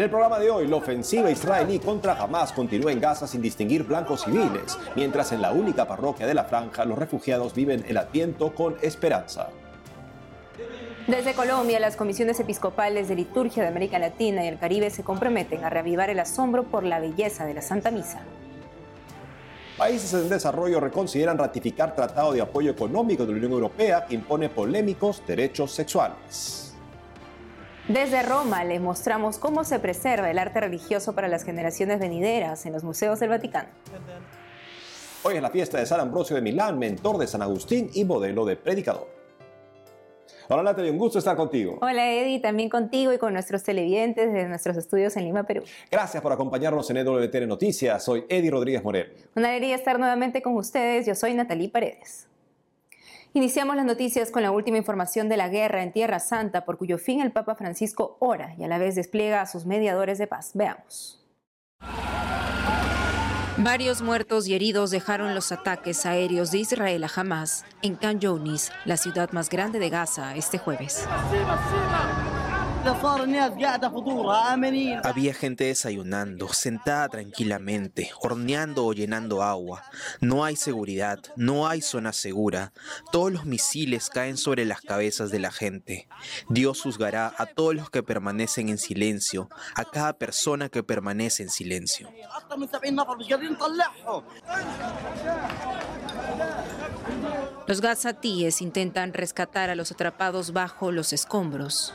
En el programa de hoy, la ofensiva israelí contra Hamas continúa en Gaza sin distinguir blancos civiles, mientras en la única parroquia de la franja los refugiados viven el adviento con esperanza. Desde Colombia, las comisiones episcopales de liturgia de América Latina y el Caribe se comprometen a reavivar el asombro por la belleza de la Santa Misa. Países en desarrollo reconsideran ratificar tratado de apoyo económico de la Unión Europea que impone polémicos derechos sexuales. Desde Roma les mostramos cómo se preserva el arte religioso para las generaciones venideras en los museos del Vaticano. Hoy es la fiesta de San Ambrosio de Milán, mentor de San Agustín y modelo de predicador. Hola Natalia, un gusto estar contigo. Hola Eddie, también contigo y con nuestros televidentes de nuestros estudios en Lima, Perú. Gracias por acompañarnos en EWTN Noticias. Soy Eddie Rodríguez Morel. Una alegría estar nuevamente con ustedes. Yo soy Natalie Paredes. Iniciamos las noticias con la última información de la guerra en Tierra Santa, por cuyo fin el Papa Francisco ora y a la vez despliega a sus mediadores de paz. Veamos. Varios muertos y heridos dejaron los ataques aéreos de Israel a Hamas en Khan Younis, la ciudad más grande de Gaza, este jueves. Había gente desayunando, sentada tranquilamente, horneando o llenando agua. No hay seguridad, no hay zona segura. Todos los misiles caen sobre las cabezas de la gente. Dios juzgará a todos los que permanecen en silencio, a cada persona que permanece en silencio. Los gazatíes intentan rescatar a los atrapados bajo los escombros.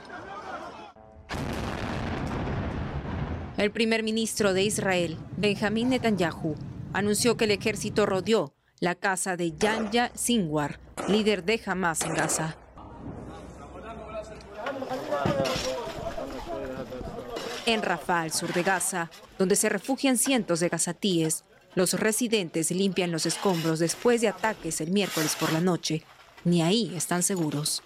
El primer ministro de Israel, Benjamín Netanyahu, anunció que el ejército rodeó la casa de Yanya Sinwar, líder de Hamas en Gaza. En Rafah, al sur de Gaza, donde se refugian cientos de gazatíes, los residentes limpian los escombros después de ataques el miércoles por la noche. Ni ahí están seguros.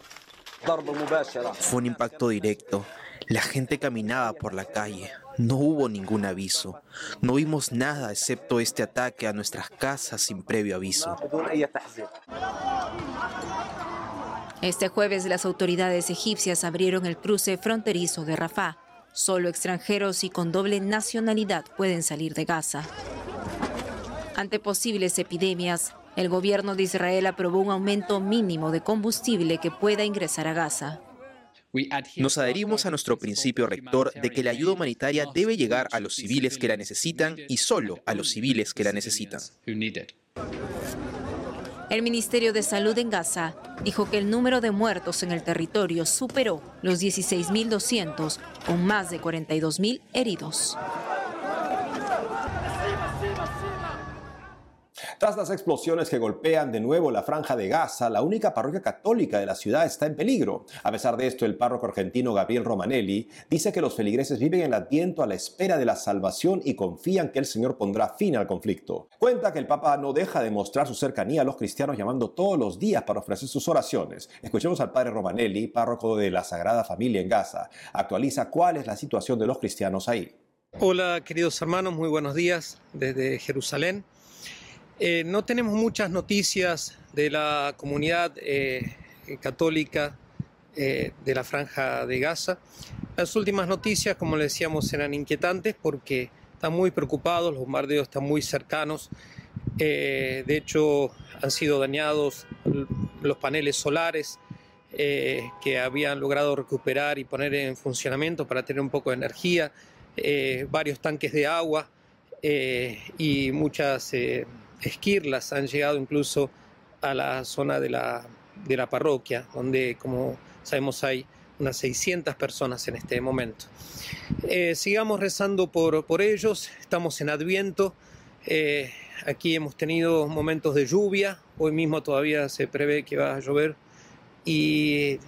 Fue un impacto directo. La gente caminaba por la calle. No hubo ningún aviso. No vimos nada excepto este ataque a nuestras casas sin previo aviso. Este jueves las autoridades egipcias abrieron el cruce fronterizo de Rafah. Solo extranjeros y con doble nacionalidad pueden salir de Gaza. Ante posibles epidemias, el gobierno de Israel aprobó un aumento mínimo de combustible que pueda ingresar a Gaza. Nos adherimos a nuestro principio rector de que la ayuda humanitaria debe llegar a los civiles que la necesitan y solo a los civiles que la necesitan. El Ministerio de Salud en Gaza dijo que el número de muertos en el territorio superó los 16.200, con más de 42.000 heridos. Tras las explosiones que golpean de nuevo la franja de Gaza, la única parroquia católica de la ciudad está en peligro. A pesar de esto, el párroco argentino Gabriel Romanelli dice que los feligreses viven en adviento a la espera de la salvación y confían que el Señor pondrá fin al conflicto. Cuenta que el Papa no deja de mostrar su cercanía a los cristianos llamando todos los días para ofrecer sus oraciones. Escuchemos al padre Romanelli, párroco de la Sagrada Familia en Gaza. Actualiza cuál es la situación de los cristianos ahí. Hola queridos hermanos, muy buenos días desde Jerusalén. Eh, no tenemos muchas noticias de la comunidad eh, católica eh, de la franja de Gaza. Las últimas noticias, como le decíamos, eran inquietantes porque están muy preocupados, los bombardeos están muy cercanos. de hecho, han sido dañados los paneles solares que habían logrado recuperar y poner en funcionamiento para tener un poco de energía, varios tanques de agua y muchas esquirlas han llegado incluso a la zona de la, de la parroquia, donde, como sabemos, hay unas 600 personas en este momento. Eh, sigamos rezando por, por, ellos, estamos en Adviento, eh, aquí hemos tenido momentos de lluvia, hoy mismo todavía se prevé que va a llover y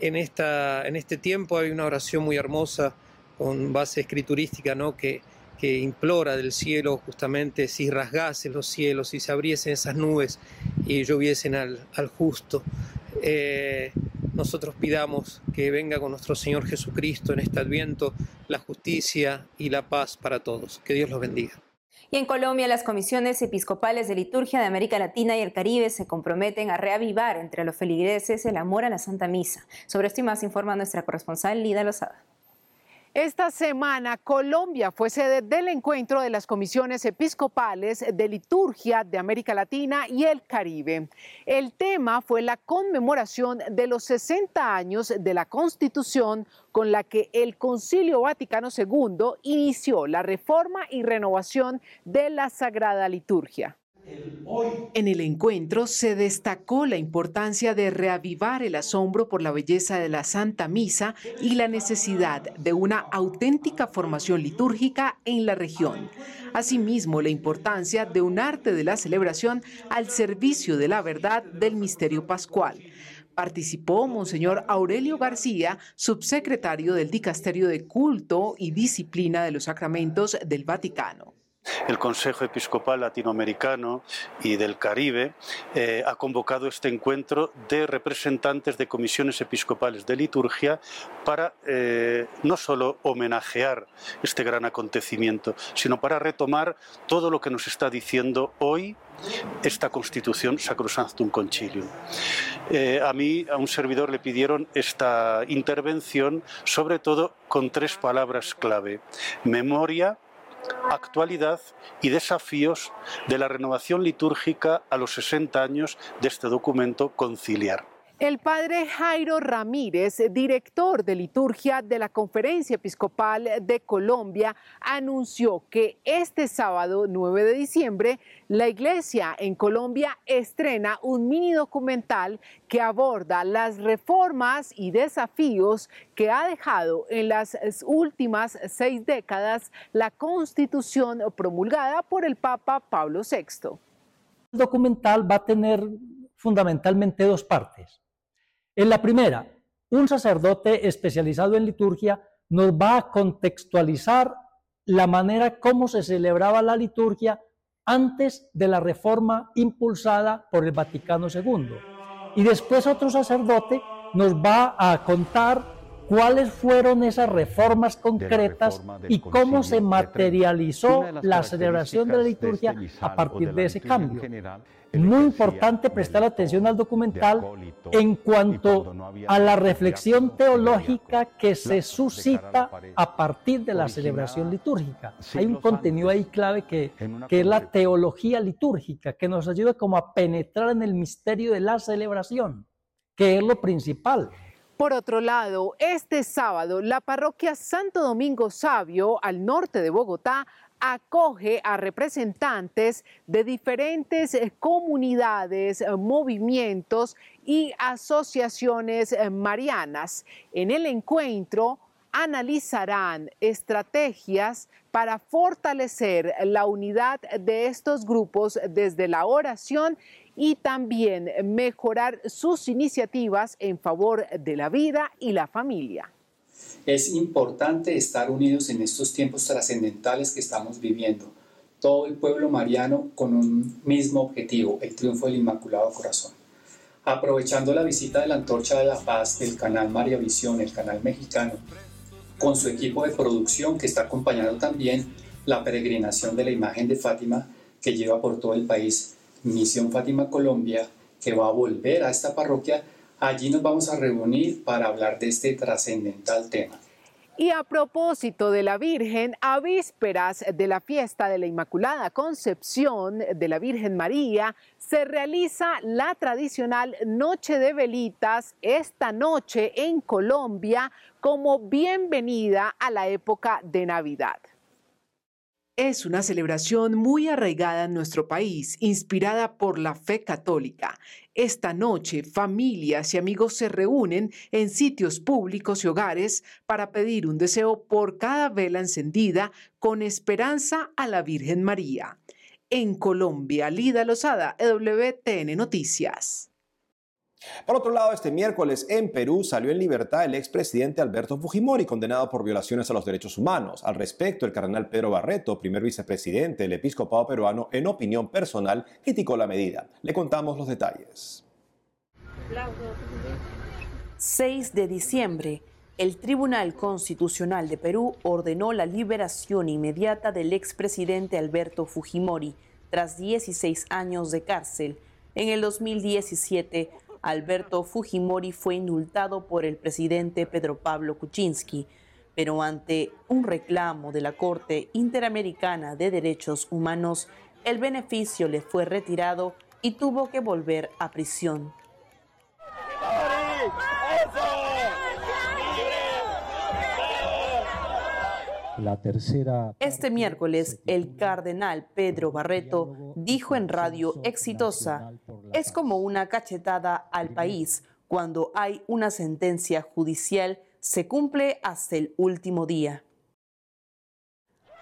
en, esta, en este tiempo hay una oración muy hermosa con base escriturística, ¿no? que que implora del cielo justamente si rasgasen los cielos, si se abriesen esas nubes y lloviesen al, justo. Eh, nosotros pidamos que venga con nuestro Señor Jesucristo en este adviento la justicia y la paz para todos. Que Dios los bendiga. Y en Colombia, las comisiones episcopales de liturgia de América Latina y el Caribe se comprometen a reavivar entre los feligreses el amor a la Santa Misa. Sobre esto y más informa nuestra corresponsal Lida Lozada. Esta semana Colombia fue sede del encuentro de las comisiones episcopales de liturgia de América Latina y el Caribe. El tema fue la conmemoración de los 60 años de la Constitución con la que el Concilio Vaticano II inició la reforma y renovación de la Sagrada Liturgia. En el encuentro se destacó la importancia de reavivar el asombro por la belleza de la Santa Misa y la necesidad de una auténtica formación litúrgica en la región. Asimismo, la importancia de un arte de la celebración al servicio de la verdad del misterio pascual. Participó Monseñor Aurelio García, subsecretario del Dicasterio de Culto y Disciplina de los Sacramentos del Vaticano. El Consejo Episcopal Latinoamericano y del Caribe eh, ha convocado este encuentro de representantes de comisiones episcopales de liturgia para eh, no solo homenajear este gran acontecimiento, sino para retomar todo lo que nos está diciendo hoy esta constitución Sacrosanctum Concilium. Eh, a mí, a un servidor, le pidieron esta intervención, sobre todo con tres palabras clave: memoria, actualidad y desafíos de la renovación litúrgica a los 60 años de este documento conciliar. El padre Jairo Ramírez, director de liturgia de la Conferencia Episcopal de Colombia, anunció que este sábado 9 de diciembre la Iglesia en Colombia estrena un mini documental que aborda las reformas y desafíos que ha dejado en las últimas seis décadas la Constitución promulgada por el Papa Pablo VI. El documental va a tener fundamentalmente dos partes. En la primera, un sacerdote especializado en liturgia nos va a contextualizar la manera como se celebraba la liturgia antes de la reforma impulsada por el Vaticano II. Y después otro sacerdote nos va a contar cuáles fueron esas reformas concretas y cómo se materializó la celebración de la liturgia a partir de ese cambio. Es muy importante prestar atención al documental en cuanto a la reflexión teológica que se suscita a partir de la celebración litúrgica. Hay un contenido ahí clave que, que es la teología litúrgica, que nos ayuda como a penetrar en el misterio de la celebración, que es lo principal. Por otro lado, este sábado la parroquia Santo Domingo Sabio, al norte de Bogotá, acoge a representantes de diferentes eh, comunidades, eh, movimientos y asociaciones eh, marianas. En el encuentro analizarán estrategias para fortalecer la unidad de estos grupos desde la oración y también mejorar sus iniciativas en favor de la vida y la familia. Es importante estar unidos en estos tiempos trascendentales que estamos viviendo. Todo el pueblo mariano con un mismo objetivo, el triunfo del Inmaculado Corazón. Aprovechando la visita de la Antorcha de la Paz del canal María Visión, el canal mexicano, con su equipo de producción que está acompañando también la peregrinación de la imagen de Fátima que lleva por todo el país Misión Fátima Colombia, que va a volver a esta parroquia. Allí nos vamos a reunir para hablar de este trascendental tema. Y a propósito de la Virgen, a vísperas de la fiesta de la Inmaculada Concepción de la Virgen María, se realiza la tradicional Noche de Velitas esta noche en Colombia como bienvenida a la época de Navidad. Es una celebración muy arraigada en nuestro país, inspirada por la fe católica. Esta noche, familias y amigos se reúnen en sitios públicos y hogares para pedir un deseo por cada vela encendida con esperanza a la Virgen María. En Colombia, Lida Lozada, WTN Noticias. Por otro lado, este miércoles en Perú salió en libertad el expresidente Alberto Fujimori, condenado por violaciones a los derechos humanos. Al respecto, el cardenal Pedro Barreto, primer vicepresidente del episcopado peruano, en opinión personal, criticó la medida. Le contamos los detalles. 6 de diciembre, el Tribunal Constitucional de Perú ordenó la liberación inmediata del expresidente Alberto Fujimori tras 16 años de cárcel. En el 2017, Alberto Fujimori fue indultado por el presidente Pedro Pablo Kuczynski, pero ante un reclamo de la Corte Interamericana de Derechos Humanos, el beneficio le fue retirado y tuvo que volver a prisión. La tercera Este miércoles, el cardenal Pedro Barreto dijo en Radio Exitosa, es como una cachetada al país cuando hay una sentencia judicial se cumple hasta el último día.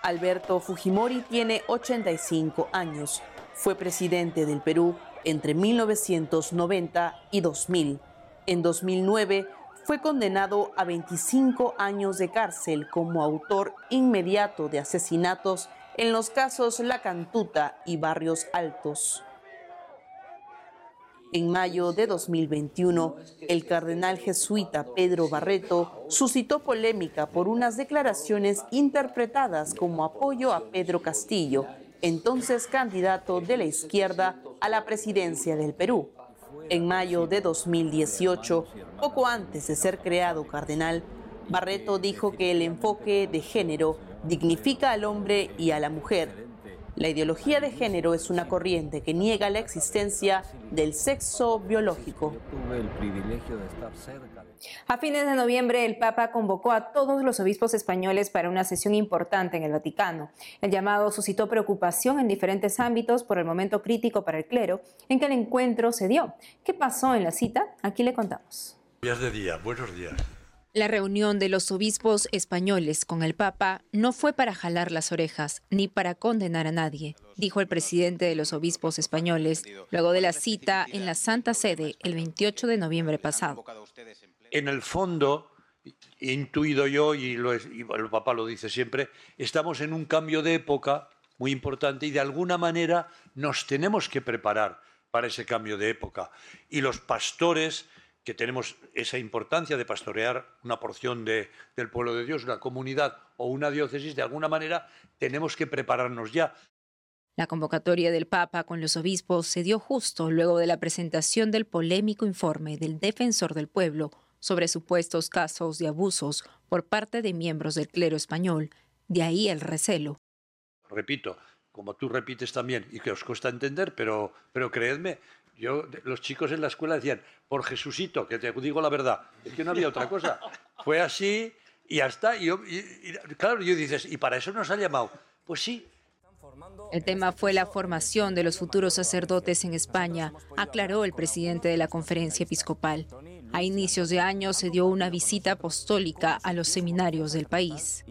Alberto Fujimori tiene 85 años. Fue presidente del Perú entre 1990 y 2000. En 2009 fue condenado a 25 años de cárcel como autor inmediato de asesinatos en los casos La Cantuta y Barrios Altos. En mayo de 2021, el cardenal jesuita Pedro Barreto suscitó polémica por unas declaraciones interpretadas como apoyo a Pedro Castillo, entonces candidato de la izquierda a la presidencia del Perú. En mayo de 2018, poco antes de ser creado cardenal, Barreto dijo que el enfoque de género dignifica al hombre y a la mujer la ideología de género es una corriente que niega la existencia del sexo biológico. A fines de noviembre, el Papa convocó a todos los obispos españoles para una sesión importante en el Vaticano. El llamado suscitó preocupación en diferentes ámbitos por el momento crítico para el clero en que el encuentro se dio. ¿Qué pasó en la cita? Aquí le contamos. Días de día, buenos días. La reunión de los obispos españoles con el Papa no fue para jalar las orejas ni para condenar a nadie, dijo el presidente de los obispos españoles luego de la cita en la Santa Sede el 28 de noviembre pasado. En el fondo, intuido yo, y, el Papa lo dice siempre, estamos en un cambio de época muy importante y de alguna manera nos tenemos que preparar para ese cambio de época. Y los pastores que tenemos esa importancia de pastorear una porción del pueblo de Dios, una comunidad o una diócesis, de alguna manera tenemos que prepararnos ya. La convocatoria del Papa con los obispos se dio justo luego de la presentación del polémico informe del defensor del pueblo sobre supuestos casos de abusos por parte de miembros del clero español. De ahí el recelo. Repito, como tú repites también, y que os cuesta entender, pero, pero creedme, yo, los chicos en la escuela decían, por Jesucito, que te digo la verdad, es que no había otra cosa. Fue así y ya está. Y, claro, yo dices, ¿y para eso nos ha llamado? Pues sí. El tema fue la formación de los futuros sacerdotes en España, aclaró el presidente de la conferencia episcopal. A inicios de año se dio una visita apostólica a los seminarios del país.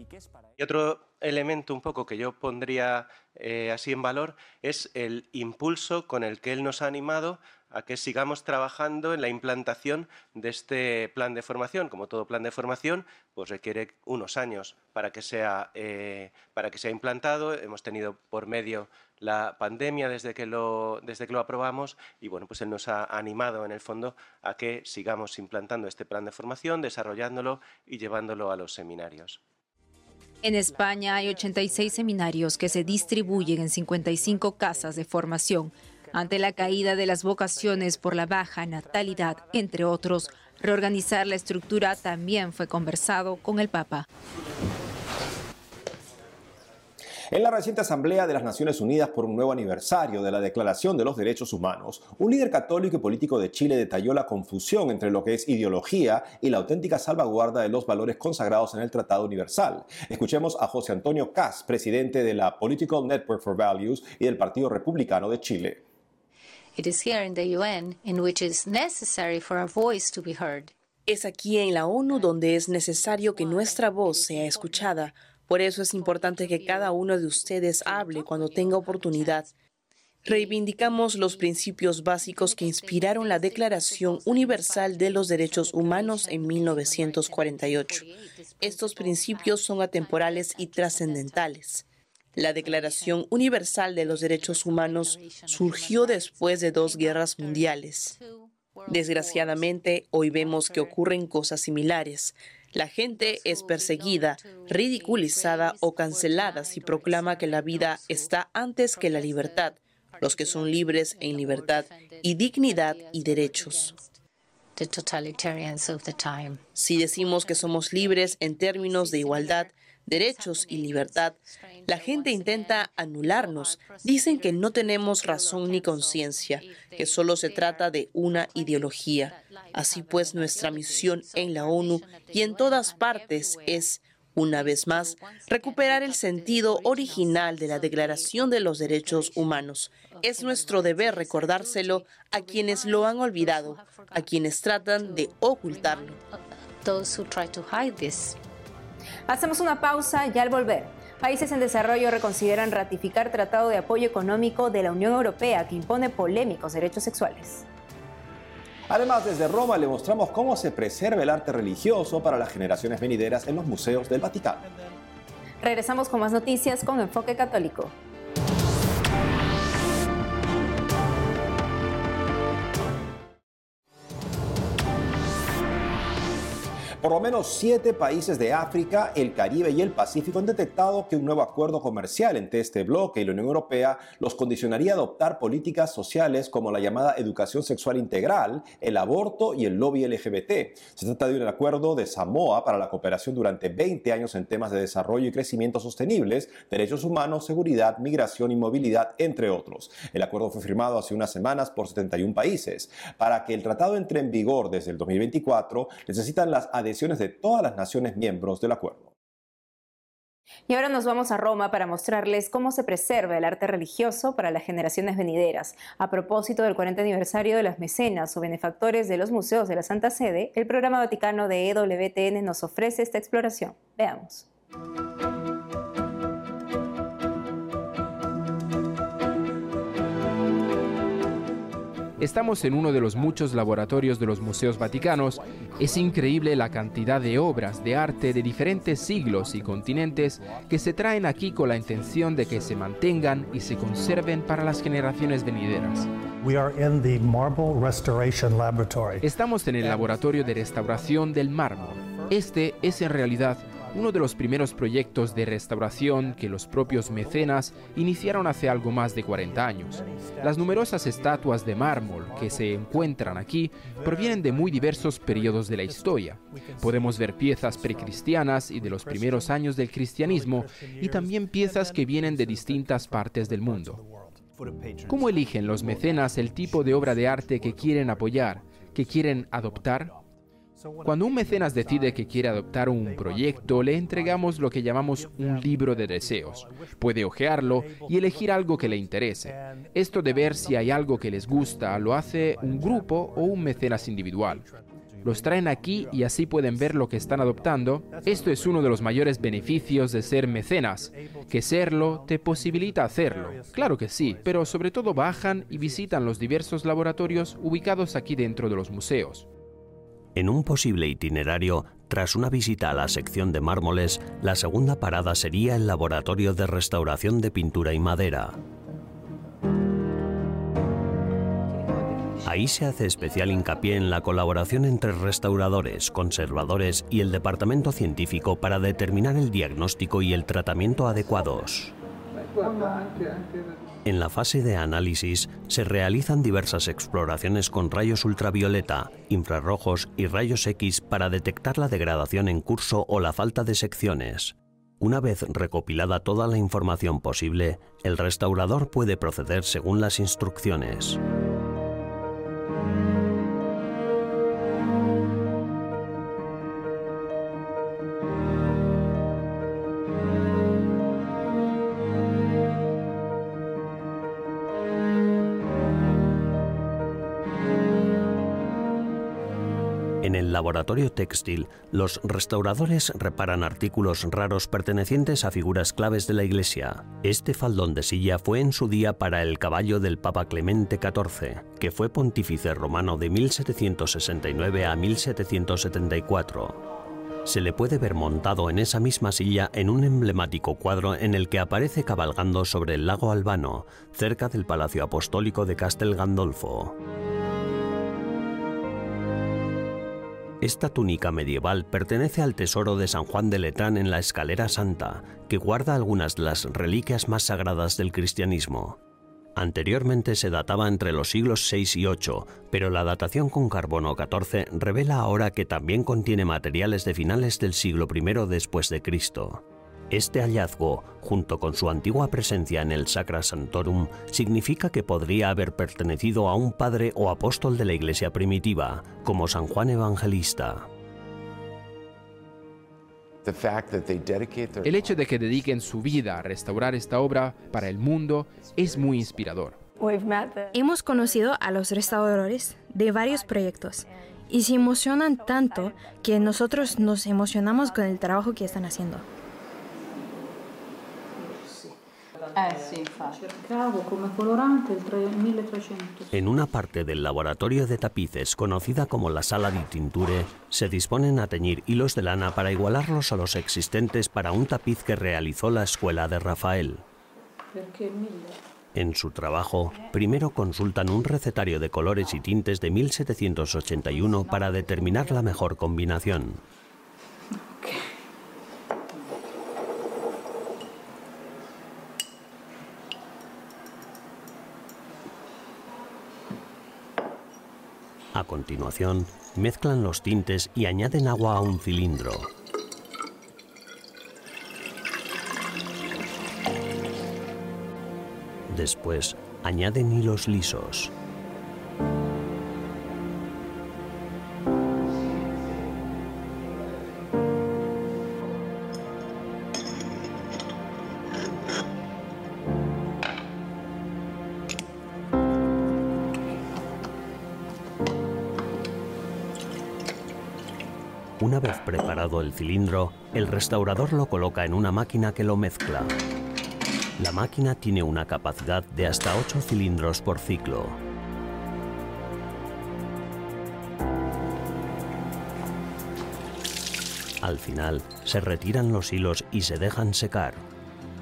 Otro elemento un poco que yo pondría eh, así en valor es el impulso con el que él nos ha animado a que sigamos trabajando en la implantación de este plan de formación. Como todo plan de formación, pues requiere unos años para que sea, eh, para que sea implantado. Hemos tenido por medio la pandemia desde que, lo, desde que lo aprobamos y bueno, pues él nos ha animado en el fondo a que sigamos implantando este plan de formación, desarrollándolo y llevándolo a los seminarios. En España hay 86 seminarios que se distribuyen en 55 casas de formación. Ante la caída de las vocaciones por la baja natalidad, entre otros, reorganizar la estructura también fue conversado con el Papa. En la reciente Asamblea de las Naciones Unidas por un nuevo aniversario de la Declaración de los Derechos Humanos, un líder católico y político de Chile detalló la confusión entre lo que es ideología y la auténtica salvaguarda de los valores consagrados en el Tratado Universal. Escuchemos a José Antonio Cas, presidente de la Political Network for Values y del Partido Republicano de Chile. Es aquí en la ONU donde es necesario que nuestra voz sea escuchada por eso es importante que cada uno de ustedes hable cuando tenga oportunidad. Reivindicamos los principios básicos que inspiraron la Declaración Universal de los Derechos Humanos en 1948. Estos principios son atemporales y trascendentales. La Declaración Universal de los Derechos Humanos surgió después de dos guerras mundiales. Desgraciadamente, hoy vemos que ocurren cosas similares. La gente es perseguida, ridiculizada o cancelada si proclama que la vida está antes que la libertad, los que son libres en libertad y dignidad y derechos. Si decimos que somos libres en términos de igualdad, derechos y libertad, la gente intenta anularnos. Dicen que no tenemos razón ni conciencia, que solo se trata de una ideología. Así pues, nuestra misión en la ONU y en todas partes es una vez más, recuperar el sentido original de la Declaración de los Derechos Humanos. Es nuestro deber recordárselo a quienes lo han olvidado, a quienes tratan de ocultarlo. Hacemos una pausa y al volver. Países en desarrollo reconsideran ratificar Tratado de Apoyo Económico de la Unión Europea que impone polémicos derechos sexuales. Además, desde Roma le mostramos cómo se preserva el arte religioso para las generaciones venideras en los museos del Vaticano. Regresamos con más noticias con Enfoque Católico. Por lo menos siete países de África, el Caribe y el Pacífico han detectado que un nuevo acuerdo comercial entre este bloque y la Unión Europea los condicionaría a adoptar políticas sociales como la llamada educación sexual integral, el aborto y el lobby LGBT. Se trata de un acuerdo de Samoa para la cooperación durante 20 años en temas de desarrollo y crecimiento sostenibles, derechos humanos, seguridad, migración y movilidad, entre otros. El acuerdo fue firmado hace unas semanas por 71 países. Para que el tratado entre en vigor desde el 2024, necesitan las adhesiones de todas las naciones miembros del acuerdo. Y ahora nos vamos a Roma para mostrarles cómo se preserva el arte religioso para las generaciones venideras. A propósito del 40 aniversario de las mecenas o benefactores de los museos de la Santa Sede, el programa vaticano de EWTN nos ofrece esta exploración. Veamos. Estamos en uno de los muchos laboratorios de los museos vaticanos. Es increíble la cantidad de obras de arte de diferentes siglos y continentes que se traen aquí con la intención de que se mantengan y se conserven para las generaciones venideras. Estamos en el laboratorio de restauración del mármol. Este es en realidad uno de los primeros proyectos de restauración que los propios mecenas iniciaron hace algo más de 40 años. Las numerosas estatuas de mármol que se encuentran aquí provienen de muy diversos periodos de la historia. Podemos ver piezas precristianas y de los primeros años del cristianismo y también piezas que vienen de distintas partes del mundo. ¿Cómo eligen los mecenas el tipo de obra de arte que quieren apoyar, que quieren adoptar? Cuando un mecenas decide que quiere adoptar un proyecto, le entregamos lo que llamamos un libro de deseos. Puede hojearlo y elegir algo que le interese. Esto de ver si hay algo que les gusta lo hace un grupo o un mecenas individual. Los traen aquí y así pueden ver lo que están adoptando. Esto es uno de los mayores beneficios de ser mecenas, que serlo te posibilita hacerlo. Claro que sí, pero sobre todo bajan y visitan los diversos laboratorios ubicados aquí dentro de los museos. En un posible itinerario, tras una visita a la sección de mármoles, la segunda parada sería el laboratorio de restauración de pintura y madera. Ahí se hace especial hincapié en la colaboración entre restauradores, conservadores y el departamento científico para determinar el diagnóstico y el tratamiento adecuados. En la fase de análisis se realizan diversas exploraciones con rayos ultravioleta, infrarrojos y rayos X para detectar la degradación en curso o la falta de secciones. Una vez recopilada toda la información posible, el restaurador puede proceder según las instrucciones. Laboratorio textil, los restauradores reparan artículos raros pertenecientes a figuras claves de la Iglesia. Este faldón de silla fue en su día para el caballo del Papa Clemente XIV, que fue pontífice romano de 1769 a 1774 se le puede ver montado en esa misma silla en un emblemático cuadro en el que aparece cabalgando sobre el lago Albano, cerca del Palacio Apostólico de Castel Gandolfo. Esta túnica medieval pertenece al tesoro de San Juan de Letrán en la Escalera Santa, que guarda algunas de las reliquias más sagradas del cristianismo. Anteriormente se databa entre los siglos 6 y 8, pero la datación con carbono 14 revela ahora que también contiene materiales de finales del siglo I después de Cristo. Este hallazgo, junto con su antigua presencia en el Sacra Santorum, significa que podría haber pertenecido a un padre o apóstol de la Iglesia primitiva, como San Juan Evangelista. El hecho de que dediquen su vida a restaurar esta obra para el mundo es muy inspirador. Hemos conocido a los restauradores de varios proyectos y se emocionan tanto que nosotros nos emocionamos con el trabajo que están haciendo. En una parte del laboratorio de tapices conocida como la sala di tinture, se disponen a teñir hilos de lana para igualarlos a los existentes para un tapiz que realizó la escuela de Rafael. En su trabajo, primero consultan un recetario de colores y tintes de 1781 para determinar la mejor combinación. A continuación, mezclan los tintes y añaden agua a un cilindro. Después, añaden hilos lisos. Cilindro, el restaurador lo coloca en una máquina que lo mezcla. La máquina tiene una capacidad de hasta 8 cilindros por ciclo. Al final, se retiran los hilos y se dejan secar.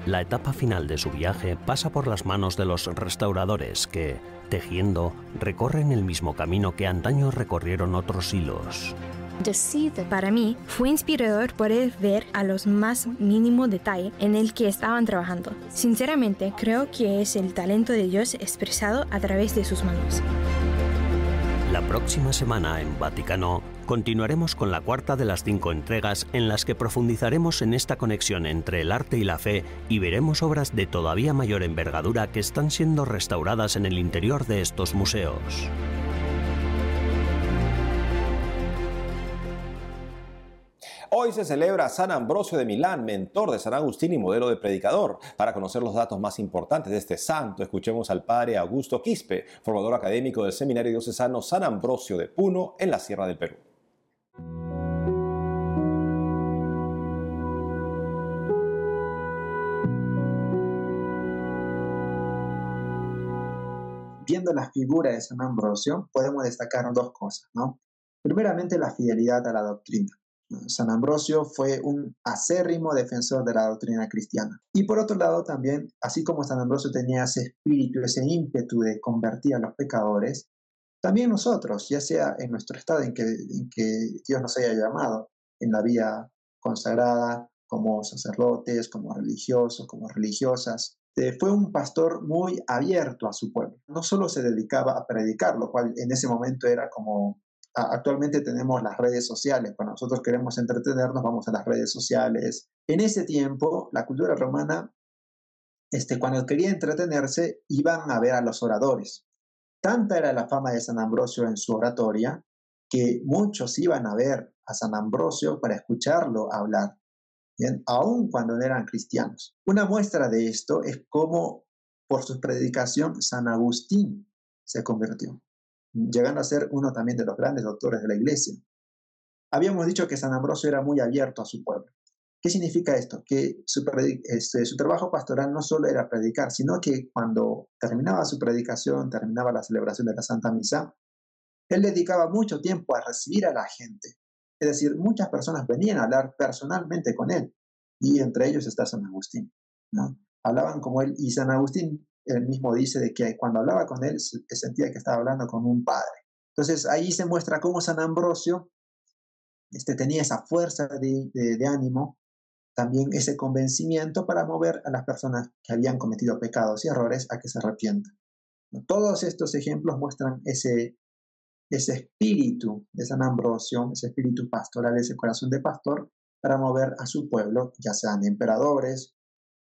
La etapa final de su viaje pasa por las manos de los restauradores que, tejiendo, recorren el mismo camino que antaño recorrieron otros hilos. Para mí fue inspirador poder ver a los más mínimo detalle en el que estaban trabajando. Sinceramente creo que es el talento de Dios expresado a través de sus manos. La próxima semana en Vaticano continuaremos con la cuarta de las cinco entregas en las que profundizaremos en esta conexión entre el arte y la fe y veremos obras de todavía mayor envergadura que están siendo restauradas en el interior de estos museos. Hoy se celebra San Ambrosio de Milán, mentor de San Agustín y modelo de predicador. Para conocer los datos más importantes de este santo, escuchemos al padre Augusto Quispe, formador académico del Seminario Diocesano San Ambrosio de Puno, en la Sierra del Perú. Viendo la figura de San Ambrosio, podemos destacar dos cosas, ¿no? Primeramente, la fidelidad a la doctrina. San Ambrosio fue un acérrimo defensor de la doctrina cristiana. Y por otro lado también, así como San Ambrosio tenía ese espíritu, ese ímpetu de convertir a los pecadores, también nosotros, ya sea en nuestro estado en que, Dios nos haya llamado, en la vida consagrada, como sacerdotes, como religiosos, como religiosas, eh, fue un pastor muy abierto a su pueblo. No solo se dedicaba a predicar, lo cual en ese momento era como actualmente tenemos las redes sociales. Cuando nosotros queremos entretenernos, vamos a las redes sociales. En ese tiempo, la cultura romana, este, cuando quería entretenerse, iban a ver a los oradores. Tanta era la fama de San Ambrosio en su oratoria que muchos iban a ver a San Ambrosio para escucharlo hablar, ¿bien? aun cuando no eran cristianos. Una muestra de esto es cómo por su predicación San Agustín se convirtió llegando a ser uno también de los grandes doctores de la iglesia. Habíamos dicho que San Ambrosio era muy abierto a su pueblo. ¿Qué significa esto? Que su, este, su, trabajo pastoral no solo era predicar, sino que cuando terminaba su predicación, terminaba la celebración de la Santa Misa, él dedicaba mucho tiempo a recibir a la gente. Es decir, muchas personas venían a hablar personalmente con él, y entre ellos está San Agustín. Hablaban como él, y San Agustín él mismo dice de que cuando hablaba con él sentía que estaba hablando con un padre. Entonces ahí se muestra cómo San Ambrosio este, tenía esa fuerza de, de, ánimo, también ese convencimiento para mover a las personas que habían cometido pecados y errores a que se arrepientan. Todos estos ejemplos muestran ese, ese espíritu de San Ambrosio, ese espíritu pastoral, ese corazón de pastor, para mover a su pueblo, ya sean emperadores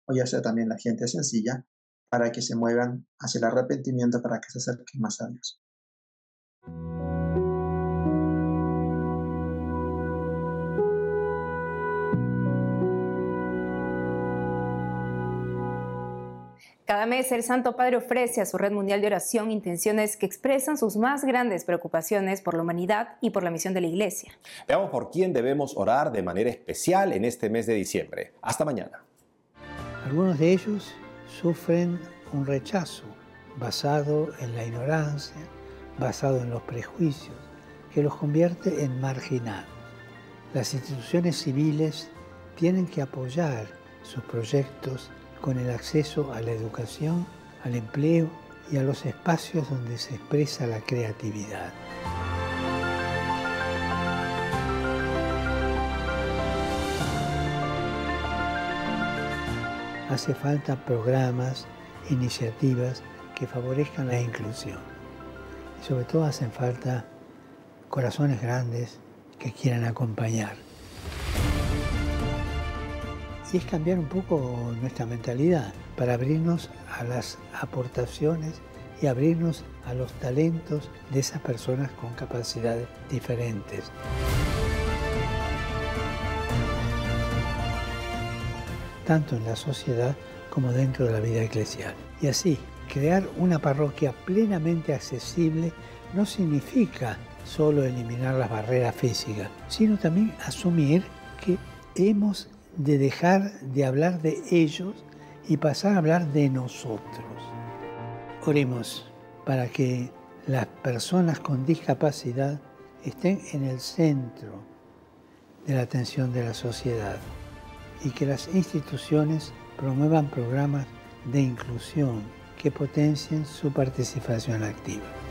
o ya sea también la gente sencilla, para que se muevan hacia el arrepentimiento, para que se acerquen más a Dios. Cada mes el Santo Padre ofrece a su red mundial de oración intenciones que expresan sus más grandes preocupaciones por la humanidad y por la misión de la Iglesia. Veamos por quién debemos orar de manera especial en este mes de diciembre. Hasta mañana. Algunos de ellos sufren un rechazo basado en la ignorancia, basado en los prejuicios, que los convierte en marginados. Las instituciones civiles tienen que apoyar sus proyectos con el acceso a la educación, al empleo y a los espacios donde se expresa la creatividad. Hace falta programas, iniciativas que favorezcan la inclusión. Y sobre todo hacen falta corazones grandes que quieran acompañar y es cambiar un poco nuestra mentalidad para abrirnos a las aportaciones y abrirnos a los talentos de esas personas con capacidades diferentes. Tanto en la sociedad como dentro de la vida eclesial. Y así, crear una parroquia plenamente accesible no significa solo eliminar las barreras físicas, sino también asumir que hemos de dejar de hablar de ellos y pasar a hablar de nosotros. Oremos para que las personas con discapacidad estén en el centro de la atención de la sociedad y que las instituciones promuevan programas de inclusión que potencien su participación activa.